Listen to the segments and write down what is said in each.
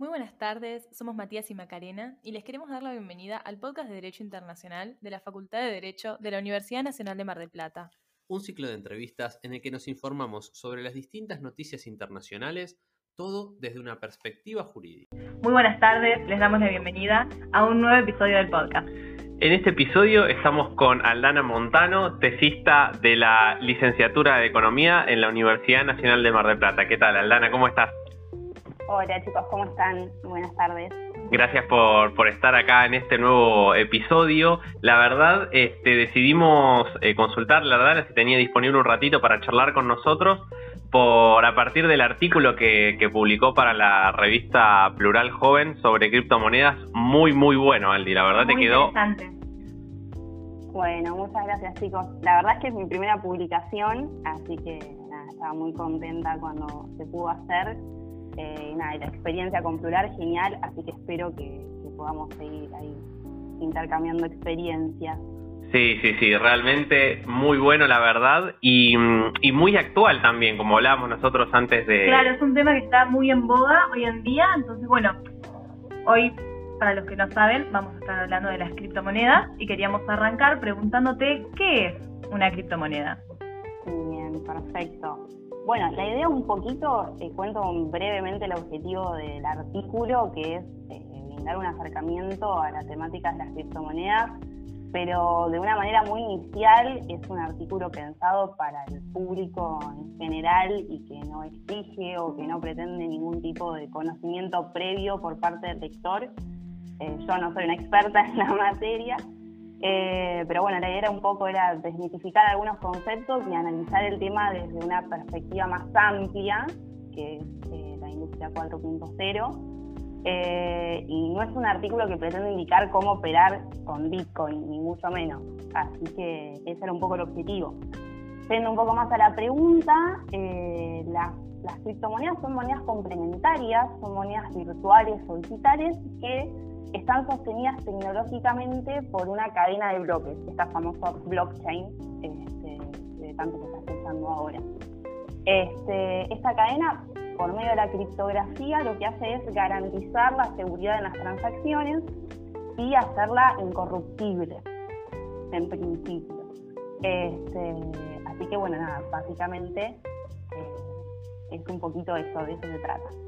Muy buenas tardes, somos Matías y Macarena y les queremos dar la bienvenida al podcast de Derecho Internacional de la Facultad de Derecho de la Universidad Nacional de Mar del Plata. Un ciclo de entrevistas en el que nos informamos sobre las distintas noticias internacionales, todo desde una perspectiva jurídica. Muy buenas tardes, les damos la bienvenida a un nuevo episodio del podcast. En este episodio estamos con Aldana Montano, tesista de la licenciatura de Economía en la Universidad Nacional de Mar del Plata. ¿Qué tal, Aldana? ¿Cómo estás? Hola chicos, ¿cómo están? Buenas tardes. Gracias por, por estar acá en este nuevo episodio. La verdad, este, decidimos eh, consultar la verdad si tenía disponible un ratito para charlar con nosotros por a partir del artículo que, que, publicó para la revista Plural Joven sobre criptomonedas, muy muy bueno, Aldi, la verdad Muy te quedó interesante. Bueno, muchas gracias chicos. La verdad es que es mi primera publicación, así que nada, estaba muy contenta cuando se pudo hacer. Eh, nada, y la experiencia con Plural genial, así que espero que, que podamos seguir ahí intercambiando experiencias. Sí, sí, sí, realmente muy bueno la verdad y, y muy actual también, como hablábamos nosotros antes de... Claro, es un tema que está muy en boga hoy en día, entonces bueno, hoy para los que no saben vamos a estar hablando de las criptomonedas y queríamos arrancar preguntándote qué es una criptomoneda. Bien, perfecto. Bueno, la idea un poquito, eh, cuento brevemente el objetivo del artículo, que es eh, brindar un acercamiento a la temática de las criptomonedas, pero de una manera muy inicial es un artículo pensado para el público en general y que no exige o que no pretende ningún tipo de conocimiento previo por parte del lector. Eh, yo no soy una experta en la materia, eh, pero bueno, la idea era un poco era desmitificar algunos conceptos y analizar el tema desde una perspectiva más amplia, que es eh, la industria 4.0. Eh, y no es un artículo que pretende indicar cómo operar con Bitcoin, ni mucho menos. Así que ese era un poco el objetivo. Yendo un poco más a la pregunta, eh, las, las criptomonedas son monedas complementarias, son monedas virtuales o digitales que están sostenidas tecnológicamente por una cadena de bloques, esta famosa blockchain este, de tanto que está usando ahora. Este, esta cadena, por medio de la criptografía, lo que hace es garantizar la seguridad de las transacciones y hacerla incorruptible, en principio. Este, así que bueno, nada, básicamente eh, es un poquito eso, de eso se trata.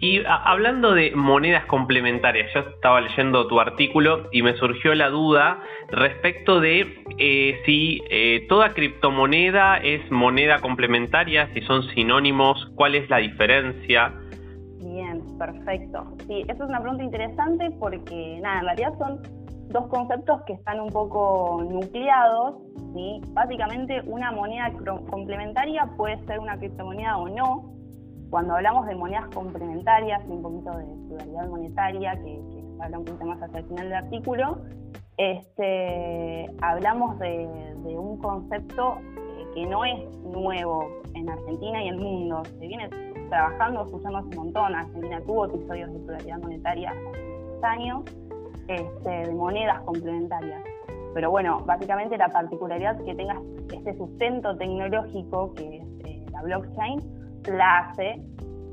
Y hablando de monedas complementarias, yo estaba leyendo tu artículo y me surgió la duda respecto de eh, si eh, toda criptomoneda es moneda complementaria, si son sinónimos, cuál es la diferencia. Bien, perfecto. Sí, esa es una pregunta interesante porque, nada, en realidad son dos conceptos que están un poco nucleados, ¿sí? Básicamente, una moneda complementaria puede ser una criptomoneda o no. Cuando hablamos de monedas complementarias y un poquito de pluralidad monetaria, que, que habla un poquito más hacia el final del artículo, este, hablamos de, de un concepto eh, que no es nuevo en Argentina y el mundo. Se viene trabajando, escuchando hace un montón. Argentina tuvo episodios de pluralidad monetaria hace años, este, de monedas complementarias. Pero bueno, básicamente la particularidad que tenga este sustento tecnológico, que es eh, la blockchain, la hace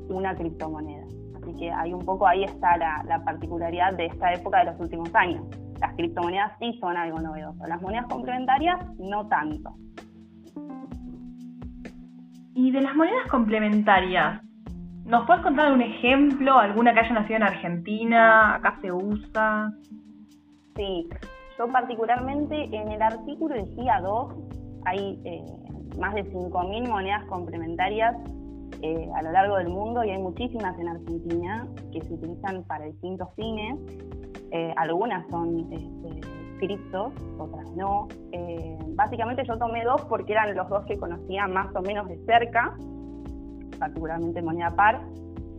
una criptomoneda. Así que hay un poco ahí está la, la particularidad de esta época de los últimos años. Las criptomonedas sí son algo novedoso, las monedas complementarias no tanto. Y de las monedas complementarias, ¿nos puedes contar un ejemplo, alguna que haya nacido en Argentina, acá se usa? Sí, yo particularmente en el artículo decía dos, hay eh, más de 5.000 monedas complementarias eh, a lo largo del mundo y hay muchísimas en Argentina que se utilizan para distintos fines. Eh, algunas son este, criptos, otras no. Eh, básicamente yo tomé dos porque eran los dos que conocía más o menos de cerca, particularmente moneda par,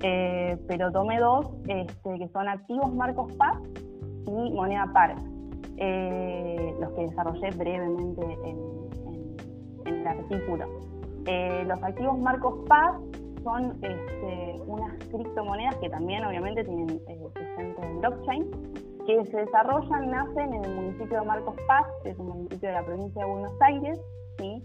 eh, pero tomé dos este, que son activos Marcos Paz y moneda par, los que desarrollé brevemente en, en- en el artículo. Eh, los activos Marcos Paz son este, unas criptomonedas que también obviamente tienen eh, sustento en blockchain, que se desarrollan, nacen en el municipio de Marcos Paz, que es un municipio de la provincia de Buenos Aires, ¿sí?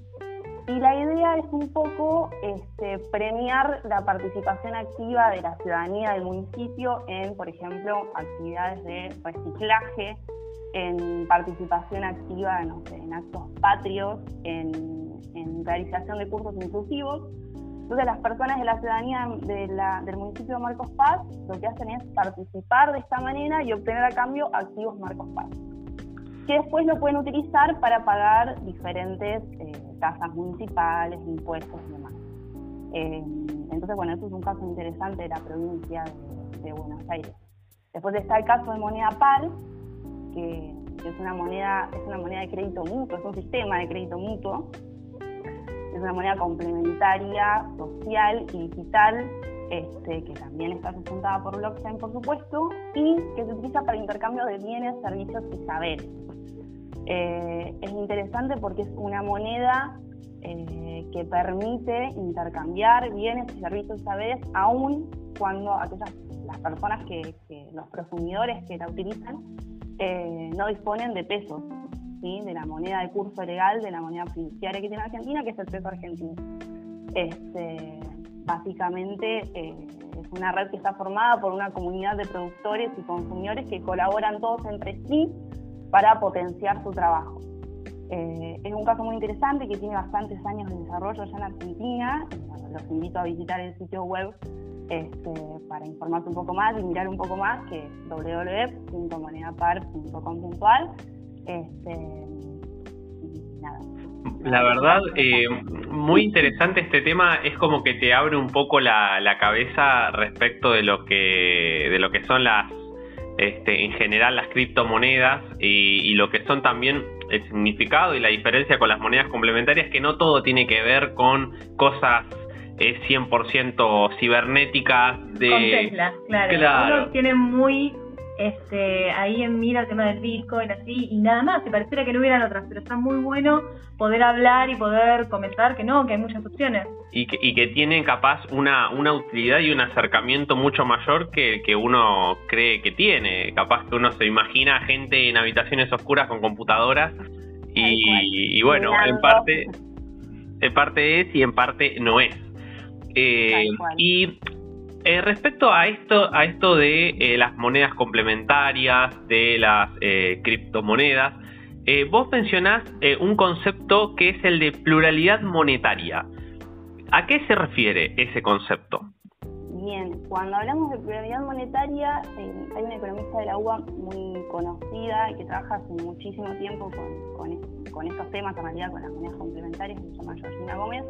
Y la idea es un poco este, premiar la participación activa de la ciudadanía del municipio en, por ejemplo, actividades de reciclaje, en participación activa no sé, en actos patrios, en, realización de cursos inclusivos. Entonces las personas de la ciudadanía del municipio de Marcos Paz lo que hacen es participar de esta manera y obtener a cambio activos Marcos Paz, que después lo pueden utilizar para pagar diferentes eh, tasas municipales, impuestos y demás. Eh, entonces, bueno, eso es un caso interesante de la provincia de, Buenos Aires. Después está el caso de moneda PAL, que, es una moneda, es una moneda de crédito mutuo, es un sistema de crédito mutuo. Es una moneda complementaria, social y digital, este, que también está sustentada por blockchain, por supuesto, y que se utiliza para intercambio de bienes, servicios y saberes. Eh, es interesante porque es una moneda eh, que permite intercambiar bienes y servicios y saberes aún cuando aquellas las personas que, los prosumidores que la utilizan eh, no disponen de pesos, ¿sí? de la moneda de curso legal, de la moneda fiduciaria que tiene Argentina, que es el peso argentino. Este, básicamente es una red que está formada por una comunidad de productores y consumidores que colaboran todos entre sí para potenciar su trabajo. Eh, es un caso muy interesante que tiene bastantes años de desarrollo ya en Argentina. los invito a visitar el sitio web este, para informarse un poco más y mirar un poco más, que es www.monedapar.com.al. Este, la verdad, eh, muy interesante este tema. Es como que te abre un poco la, la cabeza respecto de lo que de lo que son las este, en general las criptomonedas y, lo que son también el significado y la diferencia con las monedas complementarias, que no todo tiene que ver con cosas eh, 100% cibernéticas. De... Con Tesla, claro. claro. tiene muy este, ahí en mira el tema del Bitcoin, así, y nada más, se pareciera que no hubieran otras, pero está muy bueno poder hablar y poder comentar que no, que hay muchas opciones. Y que, y que tienen capaz una, una utilidad y un acercamiento mucho mayor que, que uno cree que tiene. Capaz que uno se imagina gente en habitaciones oscuras con computadoras y, y bueno, en parte, en parte es y en parte no es. Eh, y eh, respecto a esto, a esto de eh, las monedas complementarias, de las eh, criptomonedas, vos mencionás un concepto que es el de pluralidad monetaria. ¿A qué se refiere ese concepto? Bien, cuando hablamos de pluralidad monetaria, hay una economista de la UBA muy conocida y que trabaja hace muchísimo tiempo con, con, estos temas, en realidad con las monedas complementarias, se llama Georgina Gómez,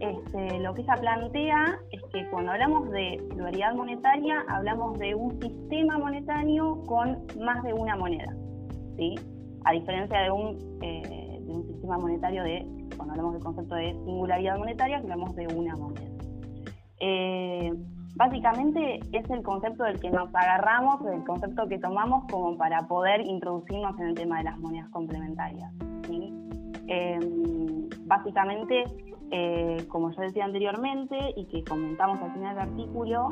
este, lo que ella plantea es que cuando hablamos de pluralidad monetaria, hablamos de un sistema monetario con más de una moneda, ¿sí? A diferencia de un, eh, de un sistema monetario de, cuando hablamos del concepto de singularidad monetaria, hablamos de una moneda. Eh, básicamente es el concepto del que nos agarramos, el concepto que tomamos como para poder introducirnos en el tema de las monedas complementarias. ¿sí? Eh, básicamente eh, como yo decía anteriormente y que comentamos al final del artículo,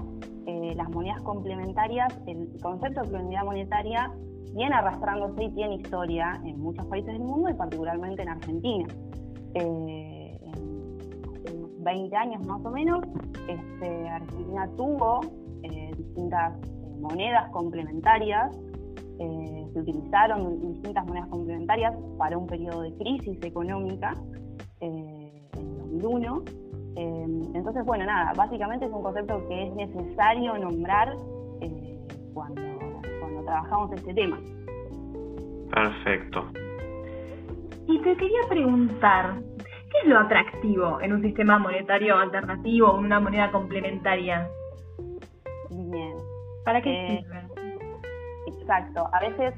eh, las monedas complementarias, el concepto de pluralidad monetaria viene arrastrándose y tiene historia en muchos países del mundo y particularmente en Argentina. Eh, en 20 años más o menos, este, Argentina tuvo distintas monedas complementarias, se utilizaron distintas monedas complementarias para un periodo de crisis económica. Eh, entonces, bueno, nada, básicamente es un concepto que es necesario nombrar eh, cuando, cuando trabajamos este tema. Perfecto. Y te quería preguntar, ¿qué es lo atractivo en un sistema monetario alternativo o en una moneda complementaria? Bien. ¿Para qué eh, sirve? Exacto. A veces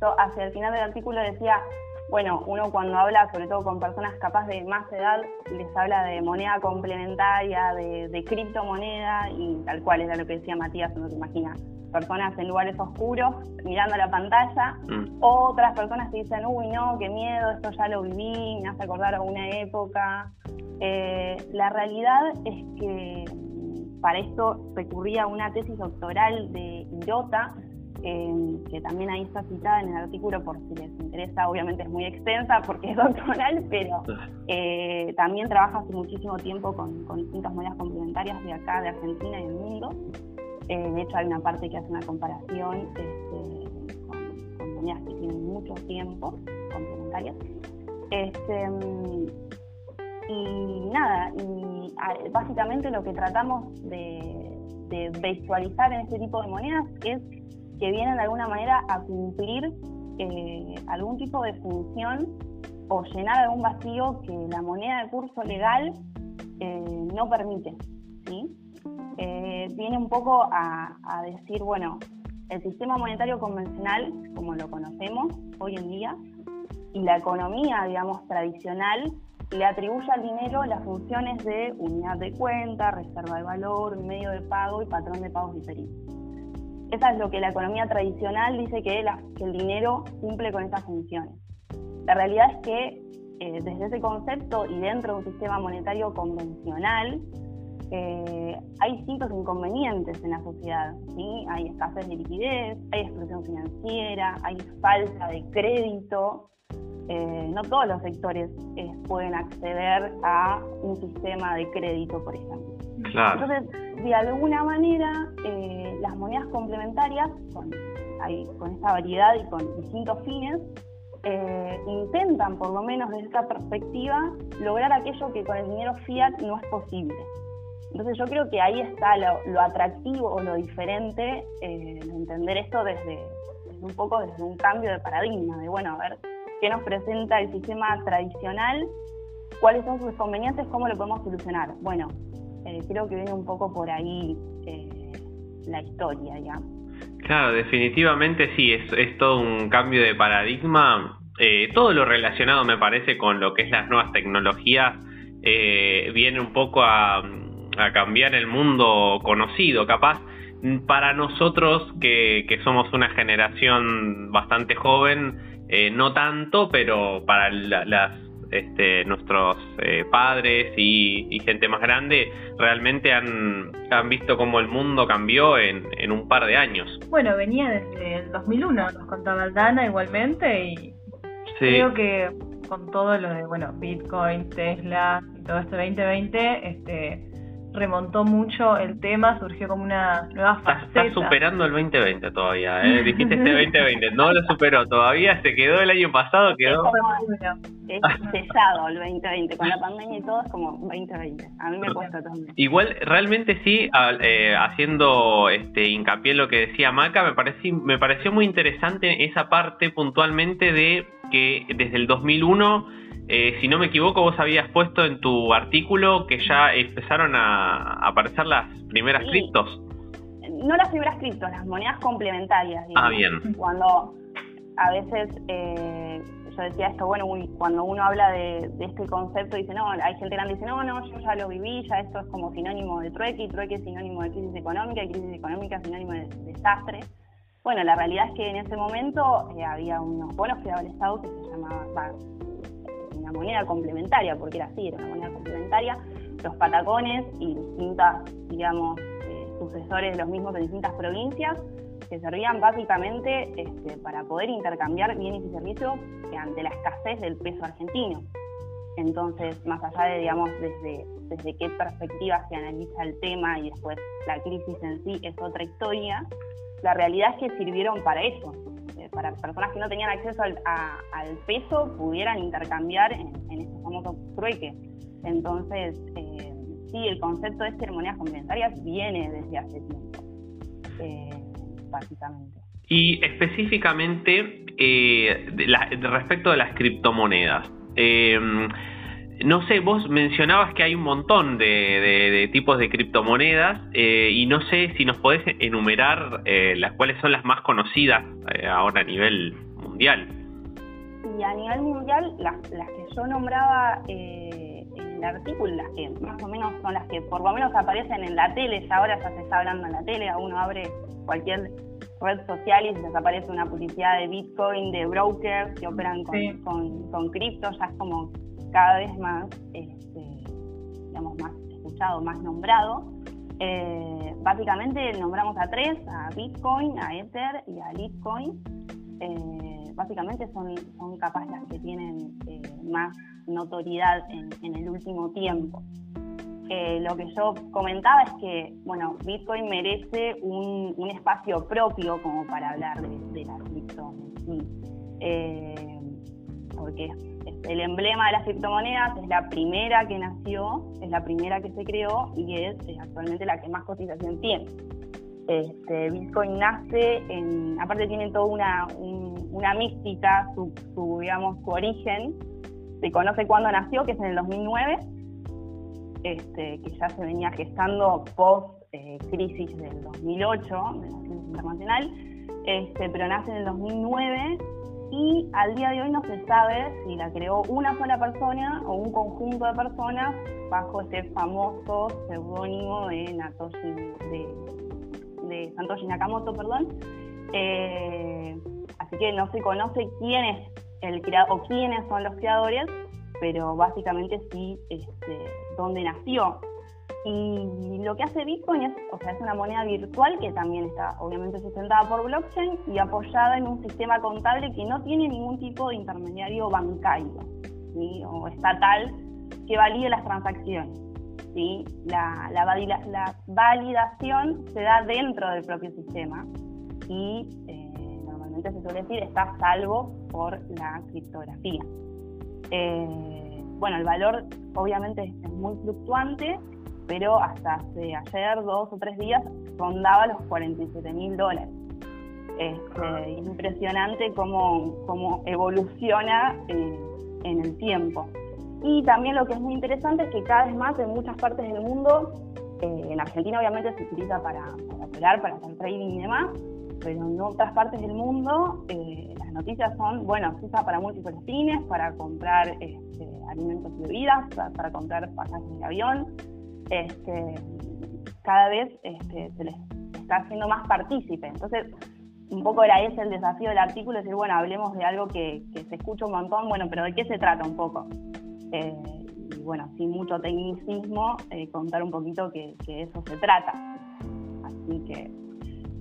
yo hacia el final del artículo decía, bueno, uno cuando habla, sobre todo con personas capaz de más edad, les habla de moneda complementaria, de, criptomoneda y tal cual era lo que decía Matías, uno te imagina. Personas en lugares oscuros mirando la pantalla, mm. otras personas que dicen, uy, no, qué miedo, esto ya lo viví, me hace acordar a una época. Eh, la realidad es que para esto recurría a una tesis doctoral de Irota, Que también ahí está citada en el artículo por si les interesa, obviamente es muy extensa porque es doctoral, pero eh, también trabaja hace muchísimo tiempo con, distintas monedas complementarias de acá, de Argentina y del mundo. Eh, de hecho hay una parte que hace una comparación este, con, monedas que tienen mucho tiempo, complementarias. Este, y nada, y básicamente lo que tratamos de, de visualizar en este tipo de monedas es que vienen de alguna manera a cumplir eh, algún tipo de función o llenar algún vacío que la moneda de curso legal eh, no permite. ¿sí? Eh, viene un poco a, decir, bueno, el sistema monetario convencional, como lo conocemos hoy en día, y la economía, digamos, tradicional, le atribuye al dinero las funciones de unidad de cuenta, reserva de valor, medio de pago y patrón de pagos diferidos. Esa es lo que la economía tradicional dice que, el dinero cumple con esas funciones. La realidad es que eh, desde ese concepto y dentro de un sistema monetario convencional, eh, hay distintos inconvenientes en la sociedad. ¿sí? Hay escasez de liquidez, hay exclusión financiera, hay falta de crédito. Eh, no todos los sectores pueden acceder a un sistema de crédito, por ejemplo. Entonces, de alguna manera, eh, complementarias, con, con esta variedad y con distintos fines, eh, intentan, por lo menos desde esta perspectiva, lograr aquello que con el dinero fiat no es posible. Entonces yo creo que ahí está lo, atractivo o lo diferente eh, de entender esto desde, un poco desde un cambio de paradigma, de bueno, a ver qué nos presenta el sistema tradicional, cuáles son sus inconvenientes, cómo lo podemos solucionar. Bueno, eh, creo que viene un poco por ahí la historia, ya. Claro, definitivamente sí, es, es todo un cambio de paradigma. Eh, todo lo relacionado me parece con lo que es las nuevas tecnologías viene un poco a, cambiar el mundo conocido, capaz para nosotros que, que somos una generación bastante joven, no tanto, pero para las este, nuestros eh, padres y, gente más grande realmente han, han visto cómo el mundo cambió en, en, un par de años. Bueno, venía desde el 2001, nos contaba Aldana igualmente y creo que con todo lo de, bueno, Bitcoin, Tesla y todo este 2020, este remontó mucho el tema, surgió como una nueva faceta. Está, superando el 2020 todavía, ¿eh? Dijiste este 2020, no lo superó todavía, se quedó el año pasado, quedó... Es, cesado el 2020, con la pandemia y todo es como 2020, a mí me cuesta también. Igual, realmente sí, eh, haciendo este hincapié en lo que decía Maca, me, pareció, me pareció muy interesante esa parte puntualmente de que desde el 2001 eh, si no me equivoco, vos habías puesto en tu artículo que ya empezaron a aparecer las primeras criptos. No las primeras criptos, las monedas complementarias. Ah, bien. Cuando a veces eh, yo decía esto, bueno, cuando uno habla de, este concepto, dice, no, hay gente grande que dice, no, no, yo ya lo viví, ya esto es como sinónimo de trueque, y trueque es sinónimo de crisis económica, y crisis económica es sinónimo de desastre. Bueno, la realidad es que en ese momento eh, había unos bonos que daba el Estado que se llamaban una moneda complementaria, porque era así, era una moneda complementaria, los patacones y distintas, digamos, eh, sucesores de los mismos de distintas provincias, que servían básicamente este, para poder intercambiar bienes y servicios ante la escasez del peso argentino. Entonces, más allá de, digamos, desde, desde qué perspectiva se analiza el tema y después la crisis en sí es otra historia, la realidad es que sirvieron para eso, para personas que no tenían acceso al, peso pudieran intercambiar en, en estos famosos trueques. Entonces, eh, sí, el concepto de de monedas complementarias viene desde hace tiempo, eh, básicamente. Y específicamente eh, respecto de las criptomonedas. Eh, no sé, vos mencionabas que hay un montón de, tipos de criptomonedas eh, y no sé si nos podés enumerar eh, las cuáles son las más conocidas eh, ahora a nivel mundial. Y a nivel mundial, las, que yo nombraba en el artículo, las que más o menos son las que por lo menos aparecen en la tele, ya ahora ya se está hablando en la tele, uno abre cualquier red social y les aparece una publicidad de Bitcoin, de brokers que operan con, con, con cripto, ya es como cada vez más, este, digamos, más escuchado, más nombrado. Eh, básicamente nombramos a tres, a Bitcoin, a Ether y a Litecoin. Eh, básicamente son, son capaz las que tienen eh, más notoriedad en, el último tiempo. lo que yo comentaba es que, bueno, Bitcoin merece un, espacio propio como para hablar de, la cripto porque el emblema de las criptomonedas es la primera que nació, es la primera que se creó y es, actualmente la que más cotización tiene. Este, Bitcoin nace, en, aparte tiene toda una, una mística, su, digamos, su origen, se conoce cuándo nació, que es en el 2009, este, que ya se venía gestando post eh, crisis del 2008, de la crisis internacional, este, pero nace en el 2009 y al día de hoy no se sabe si la creó una sola persona o un conjunto de personas bajo este famoso seudónimo de, de, Santoshi Nakamoto, perdón. Eh, así que no se conoce quién es el creador o quiénes son los creadores, pero básicamente sí este, dónde nació y lo que hace Bitcoin es, o sea, es una moneda virtual que también está obviamente sustentada por blockchain y apoyada en un sistema contable que no tiene ningún tipo de intermediario bancario o estatal que valide las transacciones. ¿sí? La, la, validación se da dentro del propio sistema y eh, normalmente se suele decir está salvo por la criptografía. Eh, bueno, el valor obviamente es muy fluctuante pero hasta hace ayer, dos o tres días, rondaba los 47 mil dólares. Este, impresionante cómo, cómo evoluciona eh, en el tiempo. Y también lo que es muy interesante es que cada vez más en muchas partes del mundo, eh, en Argentina obviamente se utiliza para, para operar, para hacer trading y demás, pero en otras partes del mundo eh, las noticias son, bueno, se usa para múltiples fines, para comprar este, alimentos y bebidas, para, para comprar pasajes de avión, este, cada vez este, se les está haciendo más partícipe. Entonces, un poco era ese el desafío del artículo, decir, bueno, hablemos de algo que, se escucha un montón, bueno, pero ¿de qué se trata un poco? Eh, y bueno, sin mucho tecnicismo, eh, contar un poquito que, eso se trata. Así que,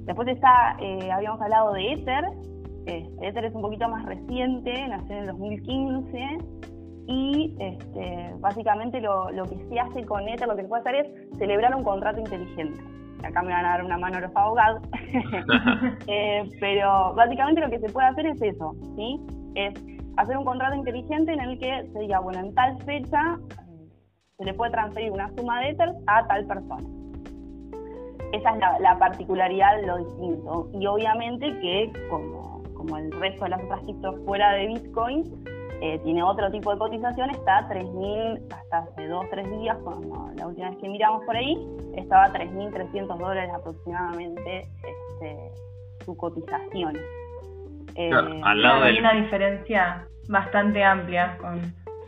después está, eh, habíamos hablado de Ether, Ether es un poquito más reciente, nació en el 2015, y este, básicamente lo, que se hace con Ether, lo que se puede hacer es celebrar un contrato inteligente. Acá me van a dar una mano los abogados, eh, pero básicamente lo que se puede hacer es eso, ¿sí? Es hacer un contrato inteligente en el que se diga, bueno, en tal fecha se le puede transferir una suma de Ether a tal persona. Esa es la, particularidad de lo distinto. Y obviamente que, como, como el resto de las otras criptos fuera de Bitcoin, eh, tiene otro tipo de cotización, está a 3.000, hasta hace dos, tres días, cuando la última vez que miramos por ahí, estaba a 3.300 dólares aproximadamente este, su cotización. Eh, al lado hay una diferencia bastante amplia con...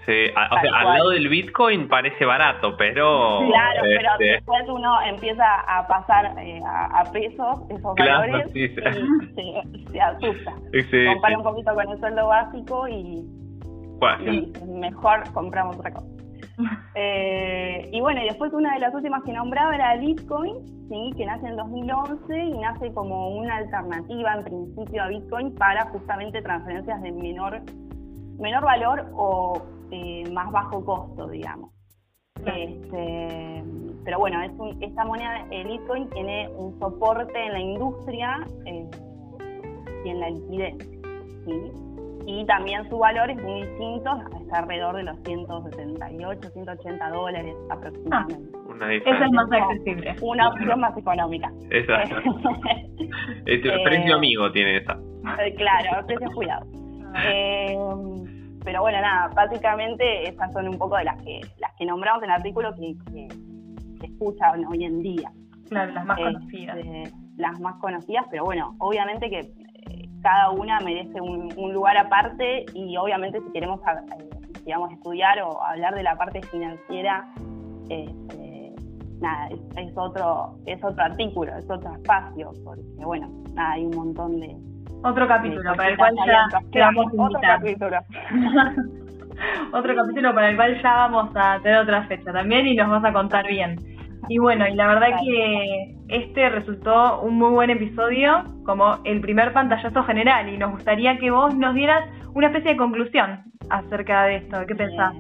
Sí, o sea, al lado del Bitcoin parece barato, pero... Claro, pero este, después uno empieza a pasar eh, a, pesos esos valores y se, asusta. Compara un poquito con el sueldo básico y mejor compramos otra cosa. Eh, y bueno, y después una de las últimas que nombraba era Bitcoin, ¿sí? que nace en 2011 y nace como una alternativa en principio a Bitcoin para justamente transferencias de menor, menor valor o eh, más bajo costo, digamos. Este, pero bueno, es esta moneda, el Bitcoin, tiene un soporte en la industria eh, y en la liquidez. ¿sí? Y también su valor es muy distinto, está alrededor de los 178, 180 dólares aproximadamente. Ah, una Esa es más accesible. Una opción más económica. Exacto. este precio eh, amigo tiene esa. Eh, claro, precio cuidado. Eh, pero bueno, nada, básicamente esas son un poco de las que las que nombramos en el artículo que, se escuchan hoy en día. Claro, las más conocidas. Este, las más conocidas, pero bueno, obviamente que cada una merece un, lugar aparte y obviamente si queremos digamos, estudiar o hablar de la parte financiera, este, nada, es, otro, es otro artículo, es otro espacio, porque bueno, hay un montón de... Otro capítulo para el cual ya quedamos Otro capítulo. otro capítulo para el cual ya vamos a tener otra fecha también y nos vas a contar bien. Y bueno, y la verdad que este resultó un muy buen episodio, como el primer pantallazo general, y nos gustaría que vos nos dieras una especie de conclusión acerca de esto. ¿Qué pensás?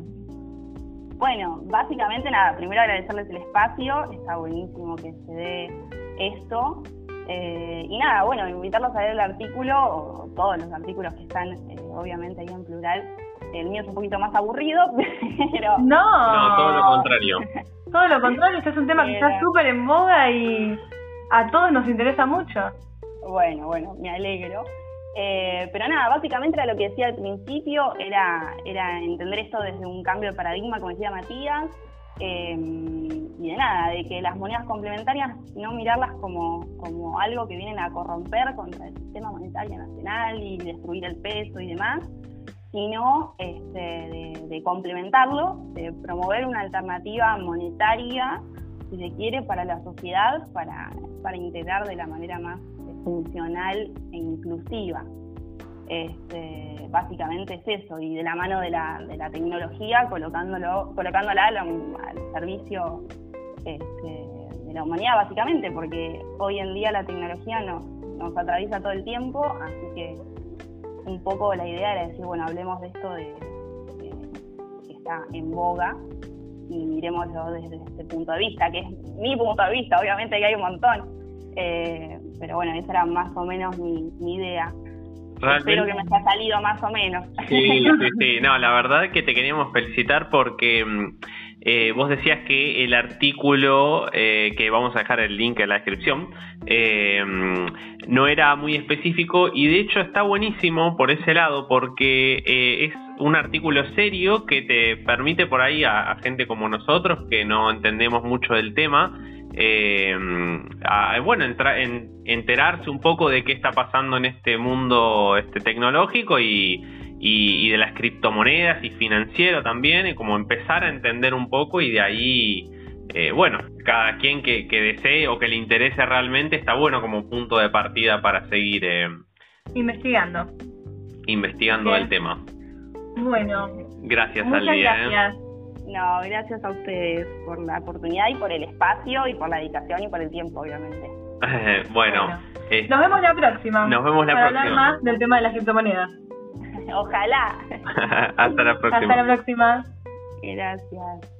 Bueno, básicamente nada, primero agradecerles el espacio, está buenísimo que se dé esto. Eh, y nada, bueno, invitarlos a leer el artículo, o todos los artículos que están eh, obviamente ahí en plural. El mío es un poquito más aburrido, pero... No, no todo lo contrario. todo lo contrario, este es un tema que está súper en moda y a todos nos interesa mucho. Bueno, bueno, me alegro. Eh, pero nada, básicamente era lo que decía al principio, era, era entender esto desde un cambio de paradigma, como decía Matías, eh, y de nada, de que las monedas complementarias no mirarlas como, como algo que vienen a corromper contra el sistema monetario nacional y destruir el peso y demás, sino este, de, complementarlo, de promover una alternativa monetaria, si se quiere, para la sociedad, para, para integrar de la manera más funcional e inclusiva. Este, básicamente es eso, y de la mano de la, de la tecnología, colocándolo, colocándola al, servicio este, de la humanidad, básicamente, porque hoy en día la tecnología nos, nos atraviesa todo el tiempo, así que un poco la idea era decir, bueno, hablemos de esto de, que está en boga y miremoslo desde este punto de vista, que es mi punto de vista, obviamente que hay un montón, eh, pero bueno, esa era más o menos mi, mi idea. Espero que me haya salido más o menos. Sí, sí, sí. No, la verdad es que te queríamos felicitar porque mm, eh, vos decías que el artículo, eh, que vamos a dejar el link en la descripción, eh, no era muy específico y de hecho está buenísimo por ese lado porque es un artículo serio que te permite por ahí a, a gente como nosotros que no entendemos mucho del tema eh, bueno, en, enterarse un poco de qué está pasando en este mundo este tecnológico y, y, de las criptomonedas y financiero también, y como empezar a entender un poco y de ahí, eh, bueno, cada quien que, desee o que le interese realmente está bueno como punto de partida para seguir eh, investigando. Investigando el tema. Bueno. Gracias, al día. ¿eh? Gracias. No, gracias a ustedes por la oportunidad y por el espacio y por la dedicación y por el tiempo, obviamente. bueno, eh, nos vemos la próxima. Nos vemos la para próxima. hablar más del tema de las criptomonedas. Ojalá. Hasta la próxima. Hasta la próxima. Gracias.